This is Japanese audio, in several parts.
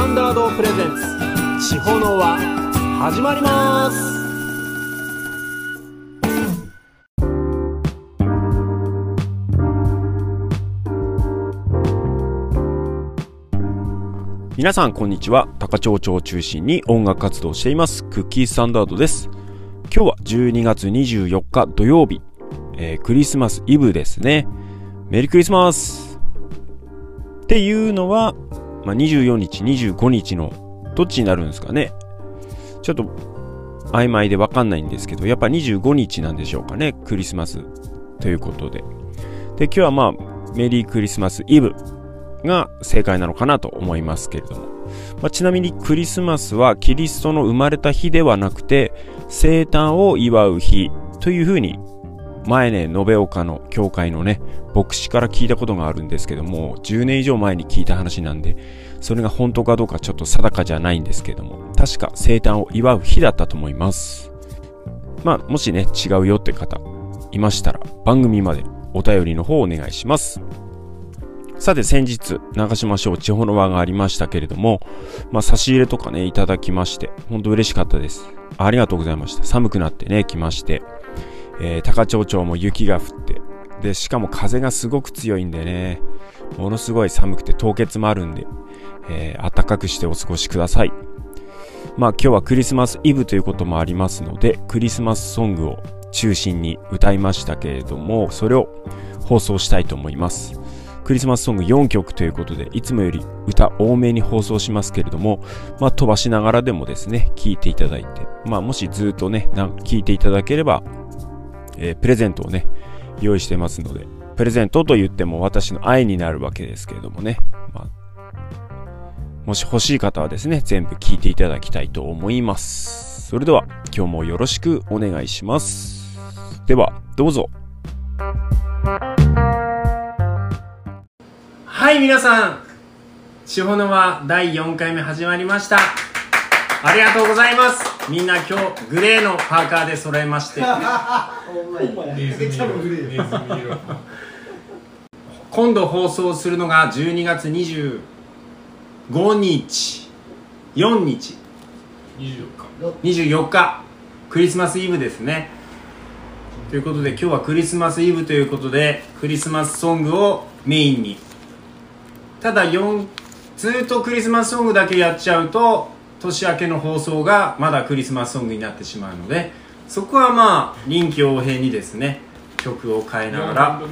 タンダードプレゼンツ。地方の輪始まります。皆さんこんにちは。高町町を中心に音楽活動をしています。クッキースタンダードです。今日は12月24日土曜日、えー、クリスマスイブですね。メリークリスマス。っていうのは、まあ、24日25日のどっちになるんですかね。ちょっと曖昧でわかんないんですけどやっぱ25日なんでしょうかねクリスマス。ということで。で今日はまあメリークリスマスイブが正解なのかなと思いますけれども、まあ、ちなみにクリスマスはキリストの生まれた日ではなくて生誕を祝う日というふうに前ね延岡の教会のね牧師から聞いたことがあるんですけども10年以上前に聞いた話なんでそれが本当かどうかちょっと定かじゃないんですけども確か生誕を祝う日だったと思いますまあもしね違うよって方いましたら番組までお便りの方をお願いしますさて先日、長島省地方の輪がありましたけれども、まあ、差し入れとかね、いただきまして、本当嬉しかったです。ありがとうございました。寒くなってね、来まして、えー、高町町も雪が降って、で、しかも風がすごく強いんでね、ものすごい寒くて凍結もあるんで、えー、暖かくしてお過ごしください。まあ今日はクリスマスイブということもありますので、クリスマスソングを中心に歌いましたけれども、それを放送したいと思います。クリスマスソング4曲ということで、いつもより歌多めに放送しますけれども、まあ、飛ばしながらでもですね、聴いていただいて、まあ、もしずっとね、聴いていただければ、えー、プレゼントをね、用意してますので、プレゼントと言っても私の愛になるわけですけれどもね、まあ、もし欲しい方はですね、全部聞いていただきたいと思います。それでは、今日もよろしくお願いします。では、どうぞ。はい皆さん地方の輪第4回目始まりましたありがとうございますみんな今日グレーのパーカーで揃えまして。今度放送するのが12月25日。4日24日。24日。クリスマスイブですね。ということで今日はクリスマスイブということでクリスマスソングをメインに。ただ4ずっとクリスマスソングだけやっちゃうと年明けの放送がまだクリスマスソングになってしまうのでそこはまあ臨機応変にですね曲を変えながら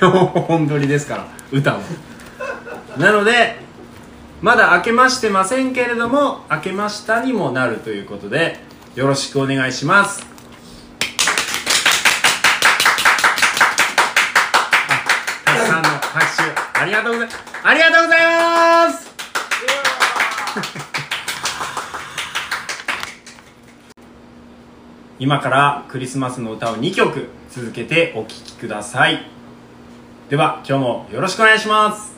本撮りですから。歌を。なのでまだ明けましてませんけれども明けましたにもなるということでよろしくお願いします。ありがとうございますありがとうございます今からクリスマスの歌を2曲続けてお聴きください。では今日もよろしくお願いします。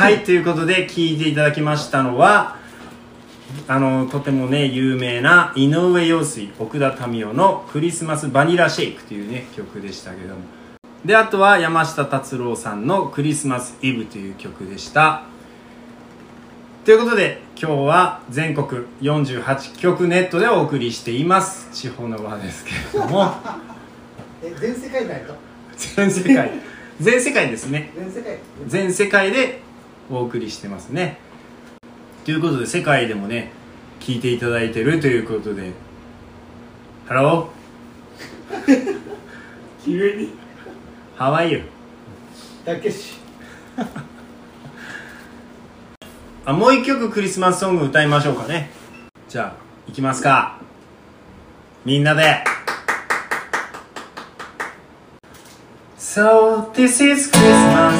はいということで聞いていただきましたのはあのとてもね有名な井上陽水奥田民生の「クリスマスバニラシェイク」というね曲でしたけども。であとは山下達郎さんの「クリスマスイブ」という曲でした。ということで今日は全国48局ネットでお送りしています。地方の輪ですけれども。え全世界ないと全世界。全世界ですね。全世界？全世界でお送りしてますね。ということで世界でもね聞いていただいてるということで。ハロー急に。 How are you たけし。あもう一曲クリスマスソング歌いましょうかね。じゃあいきますか。みんなで。So this is Christmas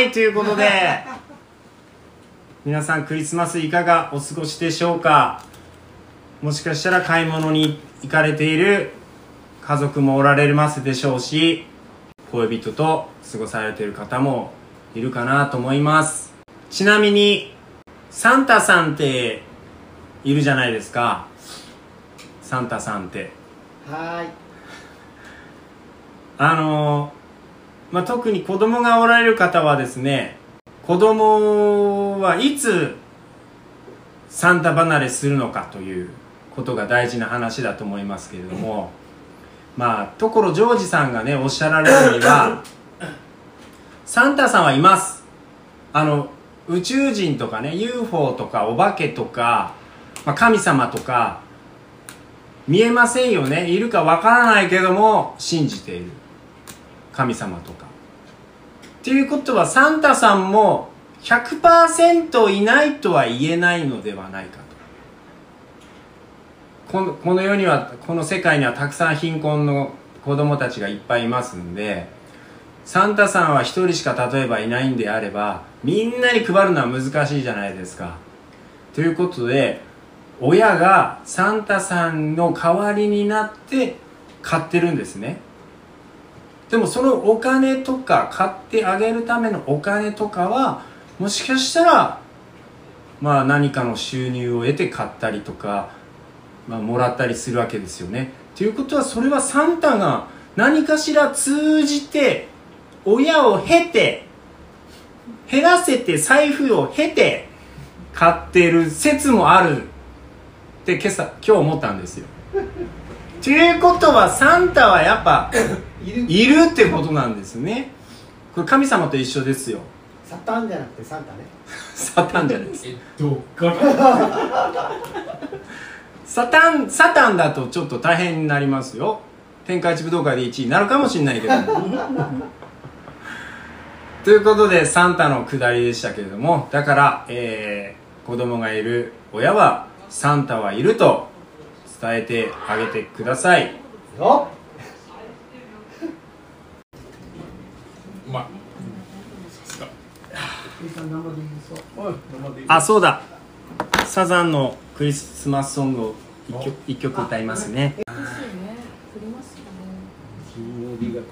はい、ということで、皆さんクリスマスいかがお過ごしでしょうか？もしかしたら買い物に行かれている家族もおられますでしょうし、恋人と過ごされている方もいるかなと思います。ちなみに、サンタさんっているじゃないですか。サンタさんって。はーいあのまあ、特に子供がおられる方はですね子供はいつサンタ離れするのかということが大事な話だと思いますけれどもまあ所ジョージさんがねおっしゃられるには サンタさんはいます。あの宇宙人とかね UFO とかお化けとか、まあ、神様とか見えませんよね。いるかわからないけども信じている神様とか。っていうことはサンタさんも100%いないとは言えないのではないかと。このこの世にはこの世界にはたくさん貧困の子供たちがいっぱいいますんでサンタさんは一人しか例えばいないんであればみんなに配るのは難しいじゃないですか。ということで親がサンタさんの代わりになって買ってるんですね。でもそのお金とか買ってあげるためのお金とかはもしかしたらまあ何かの収入を得て買ったりとか、まあ、もらったりするわけですよね。ということはそれはサンタが何かしら通じて親を経て減らせて財布を経て買ってる説もある。って今朝今日思ったんですよ。ということはサンタはやっぱいる。いるってことなんですね。これ神様と一緒ですよ。サタンじゃなくてサンタね。サタンじゃないです。えどっから？サタンサタンだとちょっと大変になりますよ。天下一武道会で1位になるかもしれないけど。ということでサンタのくだりでしたけれども。だから、えー子供がいる親はサンタはいると伝えてあげてください。ようまい。さすがあそうだ。サザンのクリスマスソングを一曲一曲歌いますね。ですよね。降りますかね。金曜日が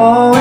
Oh.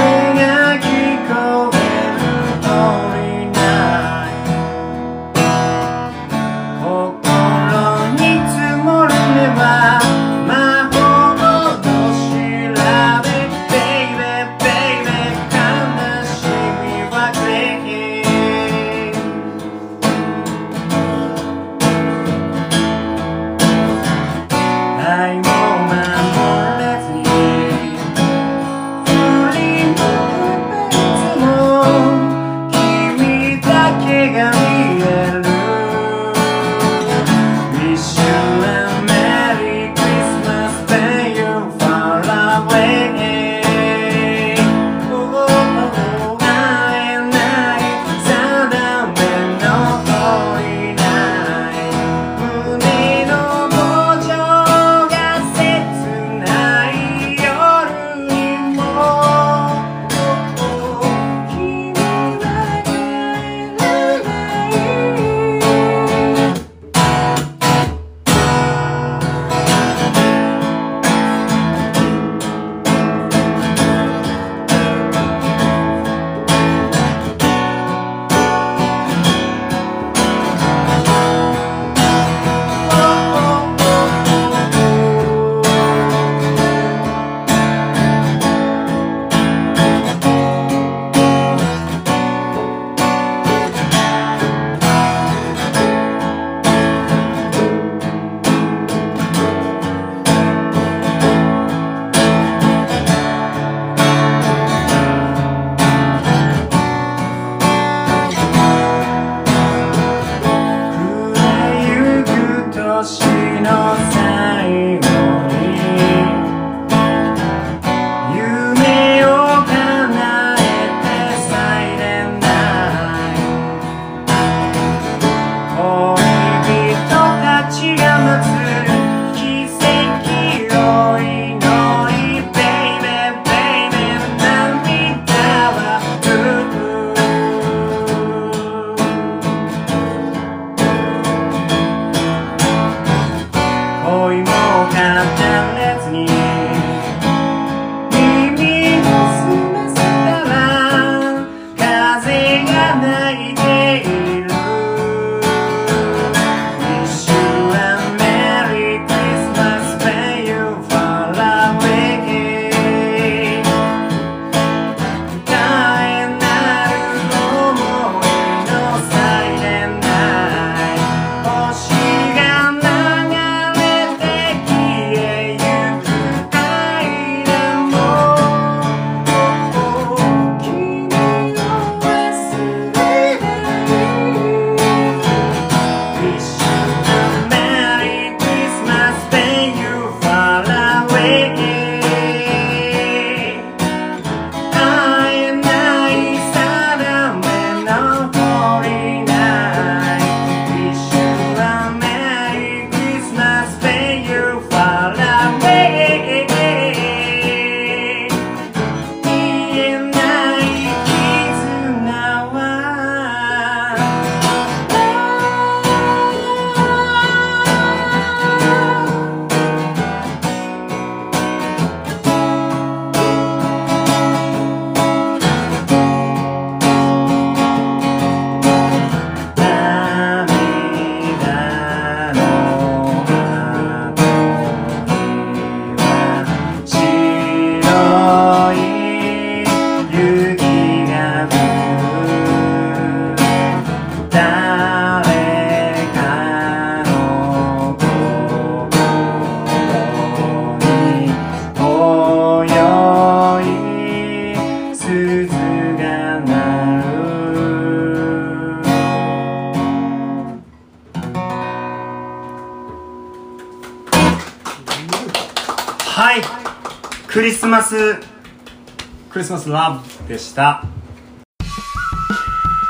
スラブでした。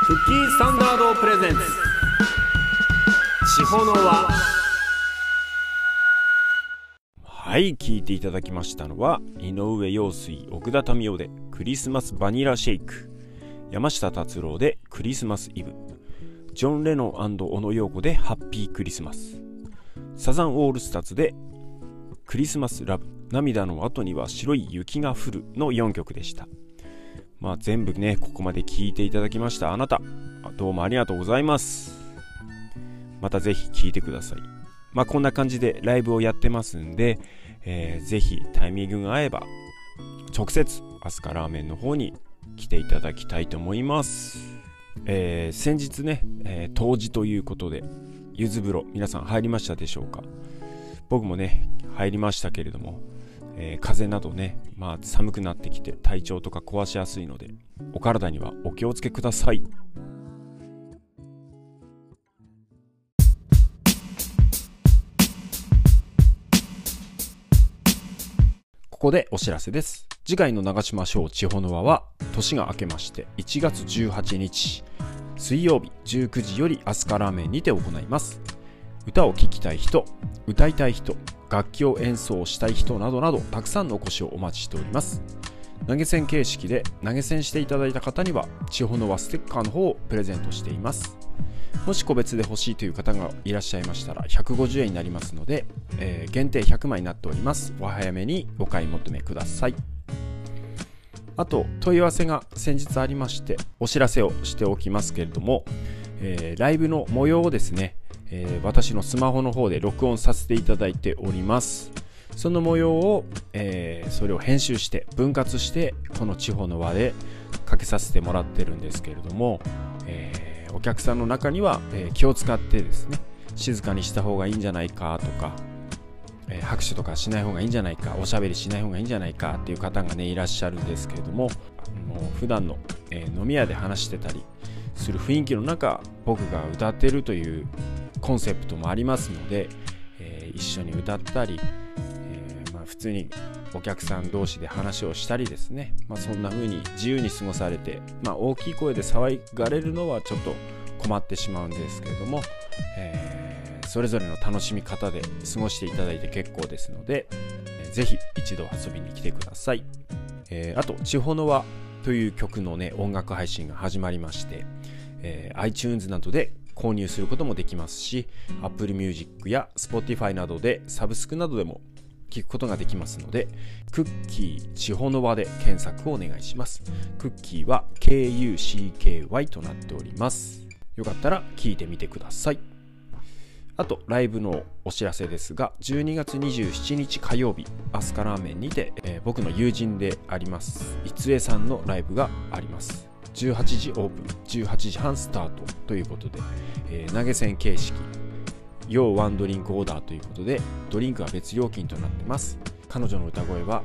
クッキースタンダードプレゼンツ地方の輪はい聞いていただきましたのは井上陽水奥田民生でクリスマスバニラシェイク山下達郎でクリスマスイブジョン・レノン小野陽子でハッピークリスマス。サザンオールスターズでクリスマスラブ。涙の後には白い雪が降るの4曲でしたまあ全部ね、ここまで聞いていただきましたあなた、どうもありがとうございます。またぜひ聞いてください。まあこんな感じでライブをやってますんで、えーぜひタイミングが合えば、直接アスカラーメンの方に来ていただきたいと思います。えー先日ね、えー冬至ということで、柚子風呂、皆さん入りましたでしょうか？僕もね、入りましたけれども、えー風邪などね、まあ、寒くなってきて体調とか壊しやすいのでお体にはお気をつけください。ここでお知らせです。次回の長島省地方の輪は年が明けまして1月18日水曜日19時よりアスカラーメンにて行います。歌を聴きたい人歌いたい人楽器を演奏したい人などなどたくさんのお越しをお待ちしております。投げ銭形式で投げ銭していただいた方には地方の輪ステッカーの方をプレゼントしています。もし個別で欲しいという方がいらっしゃいましたら150円になりますので、えー限定100枚になっております。お早めにお買い求めください。あと問い合わせが先日ありましてお知らせをしておきますけれども、えーライブの模様をですね、えー私のスマホの方で録音させていただいております。その模様を、えーそれを編集して分割してこの地方の輪でかけさせてもらってるんですけれども、えーお客さんの中には、え気を使ってですね静かにした方がいいんじゃないかとか、え拍手とかしない方がいいんじゃないかおしゃべりしない方がいいんじゃないかっていう方がねいらっしゃるんですけれどもあの普段の、え飲み屋で話してたりする雰囲気の中僕が歌ってるというコンセプトもありますので、えー一緒に歌ったり、えーまあ、普通にお客さん同士で話をしたりですね、まあ、そんな風に自由に過ごされて、まあ、大きい声で騒がれるのはちょっと困ってしまうんですけれども、えーそれぞれの楽しみ方で過ごしていただいて結構ですので、えーぜひ一度遊びに来てください、えーあと「地方の輪」という曲のね音楽配信が始まりまして、えー iTunes などで購入することもできますし Apple Music や Spotify などでサブスクなどでも聞くことができますのでクッキー地方の輪で検索をお願いします。クッキーは KUCKY となっております。よかったら聞いてみてください。あとライブのお知らせですが12月27日火曜日アスカラーメンにて、えー僕の友人であります逸江さんのライブがあります。18時オープン18時半スタートということで、えー投げ銭形式要ワンドリンクオーダーということでドリンクは別料金となってます。彼女の歌声は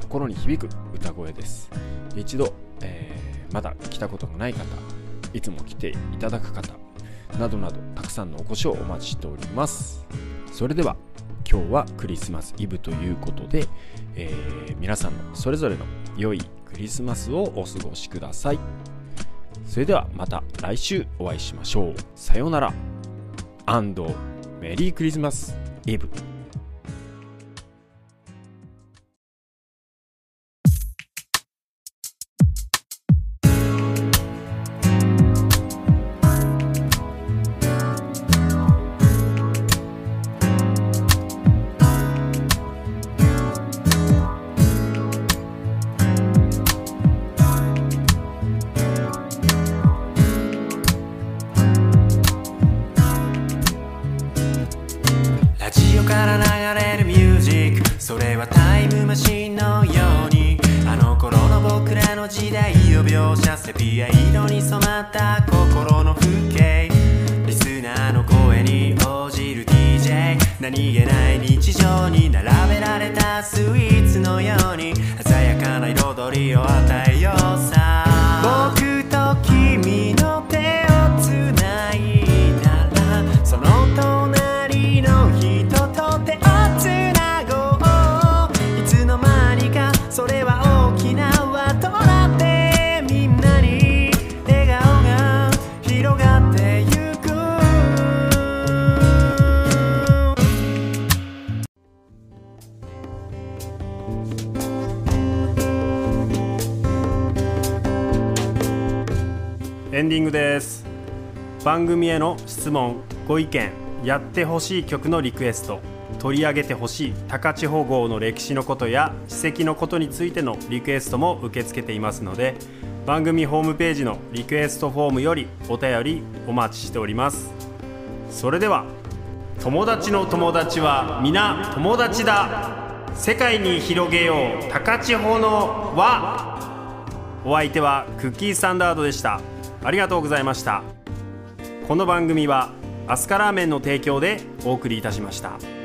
心に響く歌声です。一度、えーまだ来たことがない方いつも来ていただく方などなどたくさんのお越しをお待ちしております。それでは今日はクリスマスイブということで、えー皆さんのそれぞれの良いクリスマスをお過ごしください。それではまた来週お会いしましょう。さようなら。アンドメリークリスマス。イブ。描写セピア色に染まった心の風景リスナーの声に応じる DJ 何気ない。日常に並べられたスイーツのように鮮やかな彩りを与えエンディングです。番組への質問ご意見やってほしい曲のリクエスト取り上げてほしい高千穂号の歴史のことや史跡のことについてのリクエストも受け付けていますので番組ホームページのリクエストフォームよりお便りお待ちしております。それでは友達の友達は皆友達だ。世界に広げよう高千穂の輪。お相手はクッキーサンダードでした。ありがとうございましたこの番組はアスカラーメンの提供でお送りいたしました。